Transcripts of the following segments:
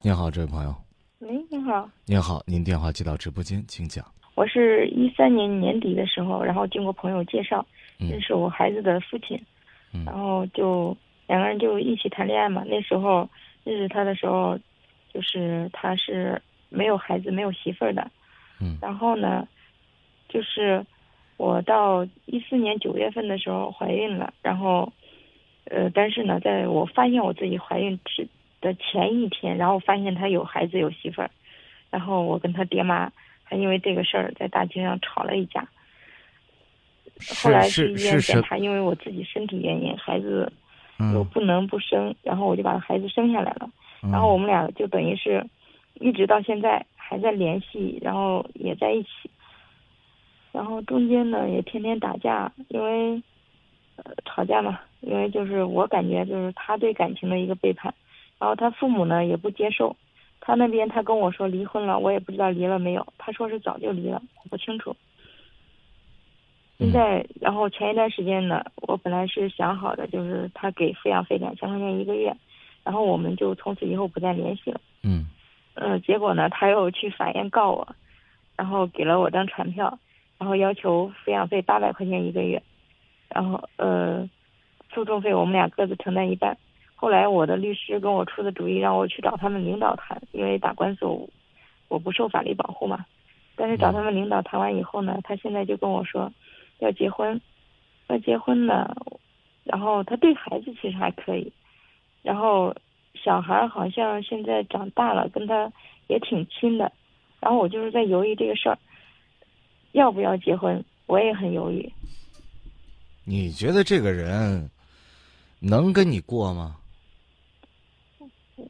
您好，这位朋友。喂，您好。您好，您电话接到直播间，请讲。我是一三年年底的时候，然后经过朋友介绍，认识我孩子的父亲，然后就两个人就一起谈恋爱嘛。那时候认识他的时候，就是他是没有孩子、没有媳妇儿的。嗯。然后呢，就是我到一四年九月份的时候怀孕了，然后，呃，但是呢，在我发现我自己怀孕之的前一天，然后发现他有孩子有媳妇儿，然后我跟他爹妈还因为这个事儿在大街上吵了一架。后来去医院检查，因为我自己身体原因，孩子又不能不生，然后我就把孩子生下来了。然后我们俩就等于是一直到现在还在联系，然后也在一起。然后中间呢也天天打架，因为呃吵架嘛，因为就是我感觉就是他对感情的一个背叛。然后他父母呢也不接受，他那边他跟我说离婚了，我也不知道离了没有。他说是早就离了，我不清楚。现在，然后前一段时间呢，我本来是想好的，就是他给抚养费两千块钱一个月，然后我们就从此以后不再联系了。嗯。呃，结果呢，他又去法院告我，然后给了我张传票，然后要求抚养费八百块钱一个月，然后呃，诉讼费我们俩各自承担一半。后来我的律师跟我出的主意，让我去找他们领导谈，因为打官司我不受法律保护嘛。但是找他们领导谈完以后呢，他现在就跟我说要结婚，要结婚呢，然后他对孩子其实还可以，然后小孩好像现在长大了，跟他也挺亲的。然后我就是在犹豫这个事儿，要不要结婚，我也很犹豫。你觉得这个人能跟你过吗？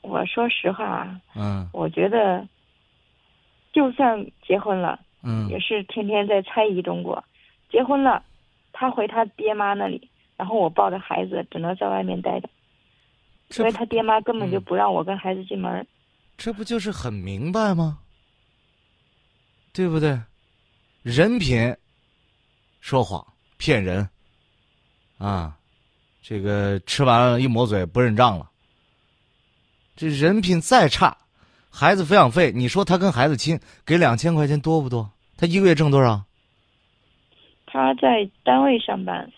我说实话啊，嗯，我觉得，就算结婚了，嗯，也是天天在猜疑中过。结婚了，他回他爹妈那里，然后我抱着孩子只能在外面待着，因为他爹妈根本就不让我跟孩子进门。这不就是很明白吗？对不对？人品，说谎骗人，啊，这个吃完了一抹嘴不认账了。这人品再差，孩子抚养费，你说他跟孩子亲，给两千块钱多不多？他一个月挣多少？他在单位上班，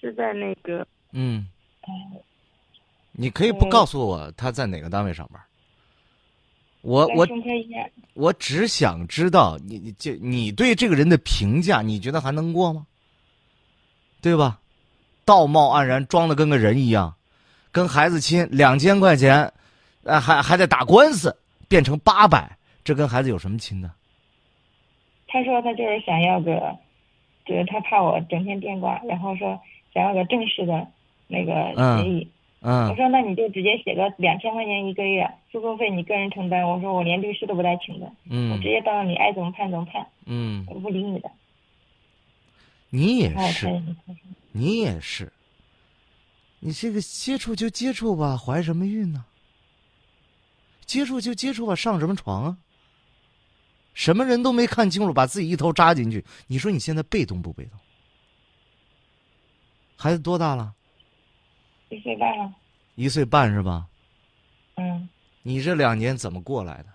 是在那个嗯，你可以不告诉我他在哪个单位上班。我我我只想知道你你这你对这个人的评价，你觉得还能过吗？对吧？道貌岸然，装的跟个人一样，跟孩子亲，两千块钱。呃，还还在打官司，变成八百，这跟孩子有什么亲呢？他说他就是想要个，就是他怕我整天电话，然后说想要个正式的那个协议。嗯。我说那你就直接写个两千块钱一个月，诉讼费你个人承担。我说我连律师都不带请的。嗯。我直接到你爱怎么判怎么判。嗯。我不理你的。你也是。你也是。你这个接触就接触吧，怀什么孕呢？接触就接触吧，上什么床啊？什么人都没看清楚，把自己一头扎进去。你说你现在被动不被动？孩子多大了？一岁半了。一岁半是吧？嗯。你这两年怎么过来的？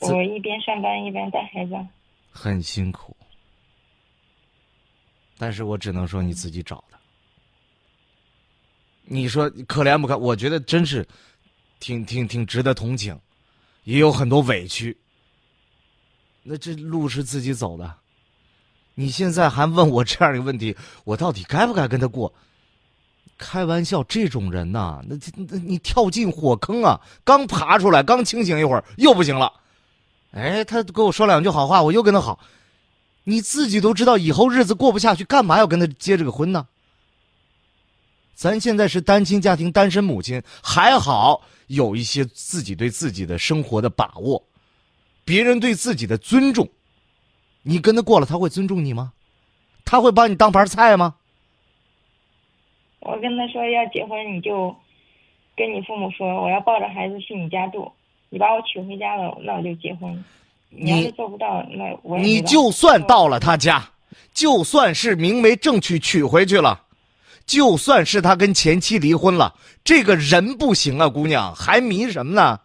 我一边上班一边带孩子。很辛苦，但是我只能说你自己找的。你说可怜不可？我觉得真是。挺挺挺值得同情，也有很多委屈。那这路是自己走的，你现在还问我这样一个问题，我到底该不该跟他过？开玩笑，这种人呐，那那你跳进火坑啊！刚爬出来，刚清醒一会儿，又不行了。哎，他跟我说两句好话，我又跟他好。你自己都知道以后日子过不下去，干嘛要跟他结这个婚呢？咱现在是单亲家庭，单身母亲还好。有一些自己对自己的生活的把握，别人对自己的尊重，你跟他过了，他会尊重你吗？他会把你当盘菜吗？我跟他说要结婚，你就跟你父母说，我要抱着孩子去你家住，你把我娶回家了，那我就结婚。你要是做不到，那我你就算到了他家，就算是明媒正娶娶回去了。就算是他跟前妻离婚了，这个人不行啊，姑娘还迷什么呢？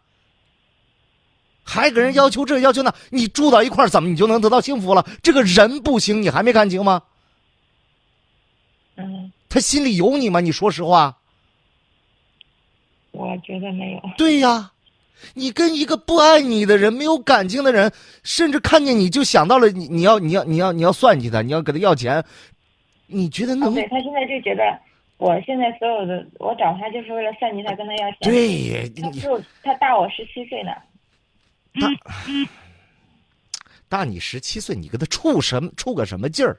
还给人要求这要求那，你住到一块儿怎么你就能得到幸福了？这个人不行，你还没看清吗？嗯，他心里有你吗？你说实话。我觉得没有。对呀，你跟一个不爱你的人、没有感情的人，甚至看见你就想到了你，你要你要你要你要算计他，你要给他要钱，你觉得哦，能？对他现在就觉得，我现在所有的我找他就是为了算计他，跟他要钱。，对，你他就他大我十七岁呢。大大你十七岁，你跟他处什么处个什么劲儿？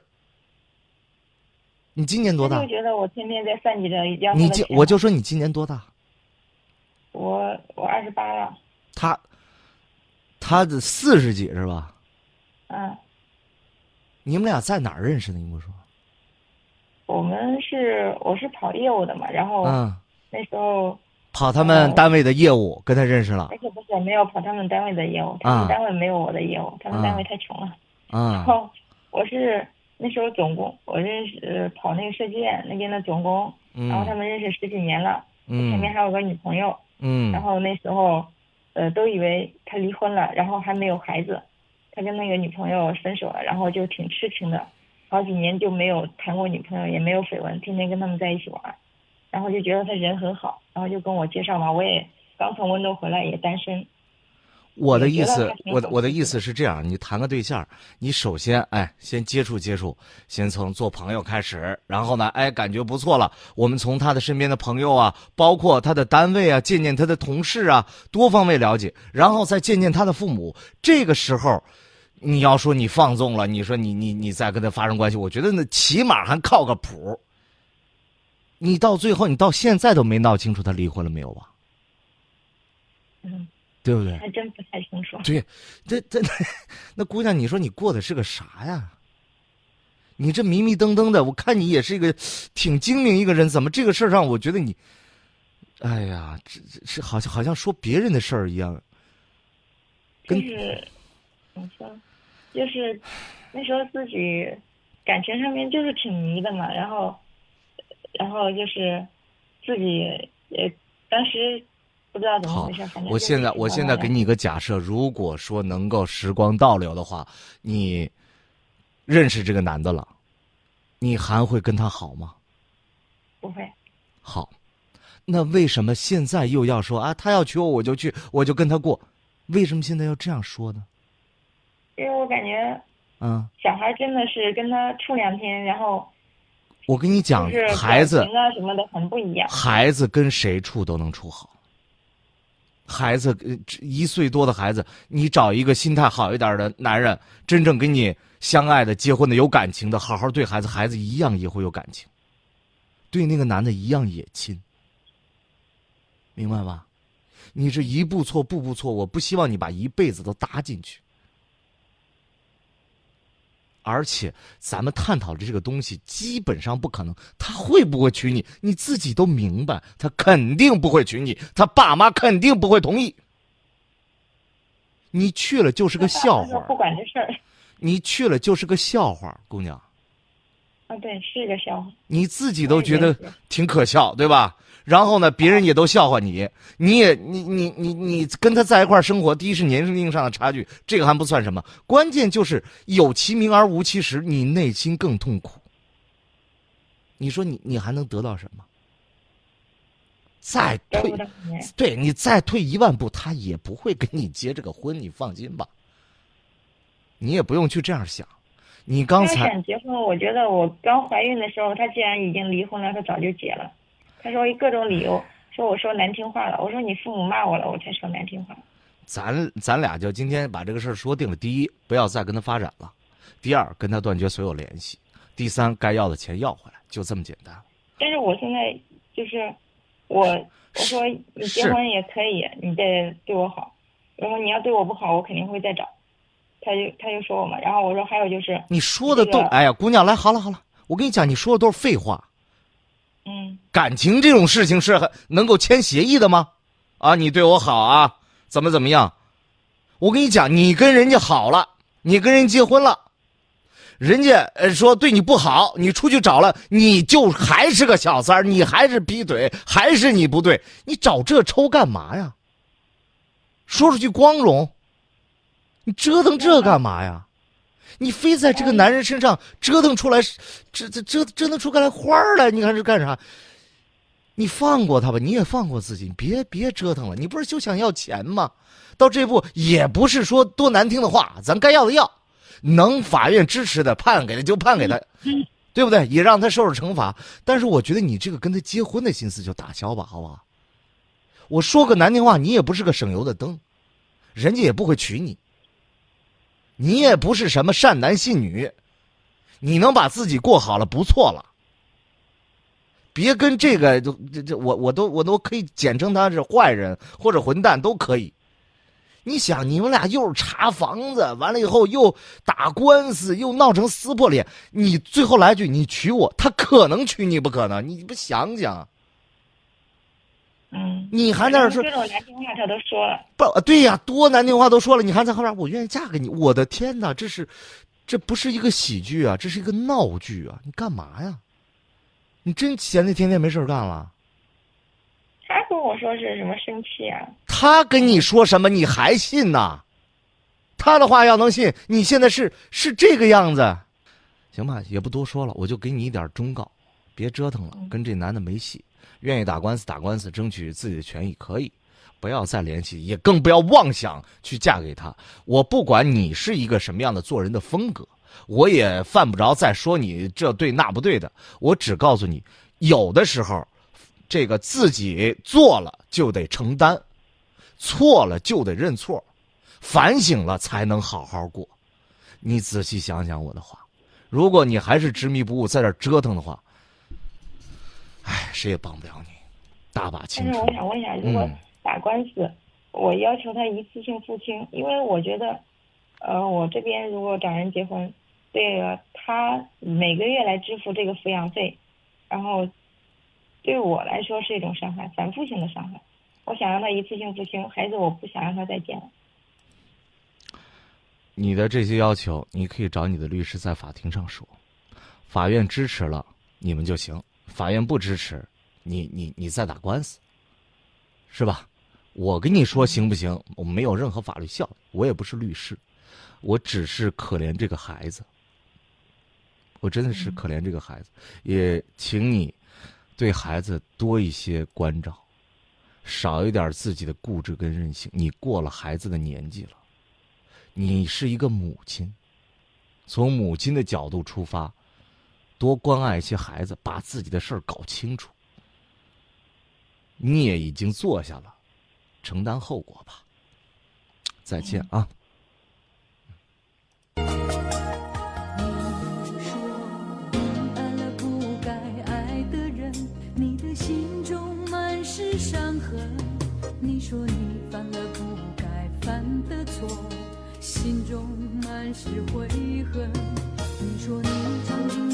你今年多大就？觉得我天天在算计着要他你。我就说你今年多大？我我二十八了，他他的四十几是吧？嗯，你们俩在哪儿认识的？你跟我说。我们是我是跑业务的嘛，然后嗯，那时候跑他们单位的业务，跟他认识了。而。且不是没有跑他们单位的业务，他啊。们单位没有我的业务，他们单位啊太穷了。啊。然后我是那时候总工，我认识呃跑那个设计院那边的总工，然后他嗯们认识十几年了，前面嗯还有个女朋友，嗯。然后那时候呃都以为他离婚了，然后还没有孩子，他跟那个女朋友分手了，然后就挺痴情的，好几年就没有谈过女朋友，也没有绯闻，天天跟他们在一起玩，然后就觉得他人很好，然后就跟我介绍嘛，我也刚从温州回来，也单身，我的意思我的。我的意思是这样：你谈个对象，你首先哎，先接触接触，先从做朋友开始，然后呢，哎，感觉不错了，我们从他的身边的朋友啊，包括他的单位啊，见见他的同事啊，多方位了解，然后再见见他的父母。这个时候，你要说你放纵了，你说你你你再跟他发生关系，我觉得那起码还靠个谱。你到最后，你到现在都没闹清楚他离婚了没有吧？嗯，对不对？还真不太清楚。对，这这那姑娘，你说你过的是个啥呀？你这迷迷瞪瞪的，我看你也是一个挺精明一个人，怎么这个事儿让我觉得你，哎呀，这这是好像好像说别人的事儿一样。跟就是怎么说，就是那时候自己感情上面就是挺迷的嘛，然后，然后就是自己也当时不知道怎么回事，反正我现在我现在给你一个假设，如果说能够时光倒流的话，你认识这个男的了，你还会跟他好吗？不会，好，那为什么现在又要说啊？他要娶我，我就去，我就跟他过？为什么现在要这样说呢？因为我感觉嗯，小孩真的是跟他处两天，然后我跟你讲，孩子啊什么的很不一样。孩子跟谁处都能处好。孩子呃一岁多的孩子，你找一个心态好一点的男人，真正跟你相爱的、结婚的、有感情的，好好对孩子，孩子一样也会有感情，对那个男的一样也亲，明白吧？你这一步错步步错，我不希望你把一辈子都搭进去。而且咱们探讨的这个东西基本上不可能，他会不会娶你，你自己都明白，他肯定不会娶你，他爸妈肯定不会同意。你去了就是个笑话不，管这事儿你去了就是个笑话，姑娘，啊，对，是个笑话。你自己都觉得挺可笑，对吧？然后呢，别人也都笑话你，你也你你你你跟他在一块儿生活，第一是年龄上的差距，这个还不算什么，关键就是有其名而无其实，你内心更痛苦。你说你你还能得到什么？再退对你再退一万步，他也不会跟你结这个婚，你放心吧。你也不用去这样想。你刚才想结婚，我觉得我刚怀孕的时候，他既然已经离婚了，他早就结了。他说各种理由，说我说难听话了，我说你父母骂我了，我才说难听话。咱咱俩就今天把这个事儿说定了。第一，不要再跟他发展了；第二，跟他断绝所有联系；第三，该要的钱要回来，就这么简单。但是我现在就是我我说你结婚也可以，你得对我好。然后你要对我不好，我肯定会再找。他就他就说我嘛，然后我说还有就是，你说的都，这个哎呀，姑娘，来，好了好了，我跟你讲，你说的都是废话。嗯，感情这种事情是能够签协议的吗？啊，你对我好啊，怎么怎么样？我跟你讲，你跟人家好了，你跟人结婚了，人家呃说对你不好，你出去找了，你就还是个小三儿，你还是劈腿，还是你不对，你找这抽干嘛呀？说出去光荣，你折腾这干嘛呀？你非在这个男人身上折腾出来，折折折折腾出来花来，你看这干啥？你放过他吧，你也放过自己，别别折腾了。你不是就想要钱吗？到这步也不是说多难听的话，咱该要的要，能法院支持的判给他就判给他，对不对？也让他受受惩罚。但是我觉得你这个跟他结婚的心思就打消吧，好不好？我说个难听话，你也不是个省油的灯，人家也不会娶你。你也不是什么善男信女，你能把自己过好了不错了。别跟这个这这我我都我都可以简称他是坏人或者混蛋都可以。你想你们俩又是查房子，完了以后又打官司，又闹成撕破脸，你最后来句你娶我，他可能娶你不可能？你不想想？嗯，你还在这说这种难听话他都说了，不对呀，多难听话都说了，你还在后边，我愿意嫁给你。我的天哪，这是，这不是一个喜剧啊，这是一个闹剧啊！你干嘛呀？你真闲的天天没事干了？他跟我说是什么生气啊？他跟你说什么你还信呐？他的话要能信，你现在是是这个样子，行吧？也不多说了，我就给你一点忠告，别折腾了，跟这男的没戏。愿意打官司打官司，争取自己的权益可以，不要再联系，也更不要妄想去嫁给他。我不管你是一个什么样的做人的风格，我也犯不着再说你这对那不对的。我只告诉你，有的时候，这个自己做了就得承担，错了就得认错，反省了才能好好过。你仔细想想我的话，如果你还是执迷不悟，在这折腾的话。唉，谁也帮不了你，大把青春。但是我想问一下，如果打官司，我要求他一次性付清，因为我觉得，呃，我这边如果找人结婚，这个他每个月来支付这个抚养费，然后对我来说是一种伤害，反复性的伤害。我想让他一次性付清，孩子我不想让他再见了。你的这些要求，你可以找你的律师在法庭上说，法院支持了你们就行。法院不支持，你你你再打官司，是吧？我跟你说行不行？我没有任何法律效力，我也不是律师，我只是可怜这个孩子。我真的是可怜这个孩子，也请你对孩子多一些关照，少一点自己的固执跟任性。你过了孩子的年纪了，你是一个母亲，从母亲的角度出发。多关爱一些孩子，把自己的事儿搞清楚。你也已经做下了，承担后果吧。再见啊！你说爱了不该爱的人，你的心中满是伤痕。你说你犯了不该犯的错，心中满是悔恨。你说你尝尽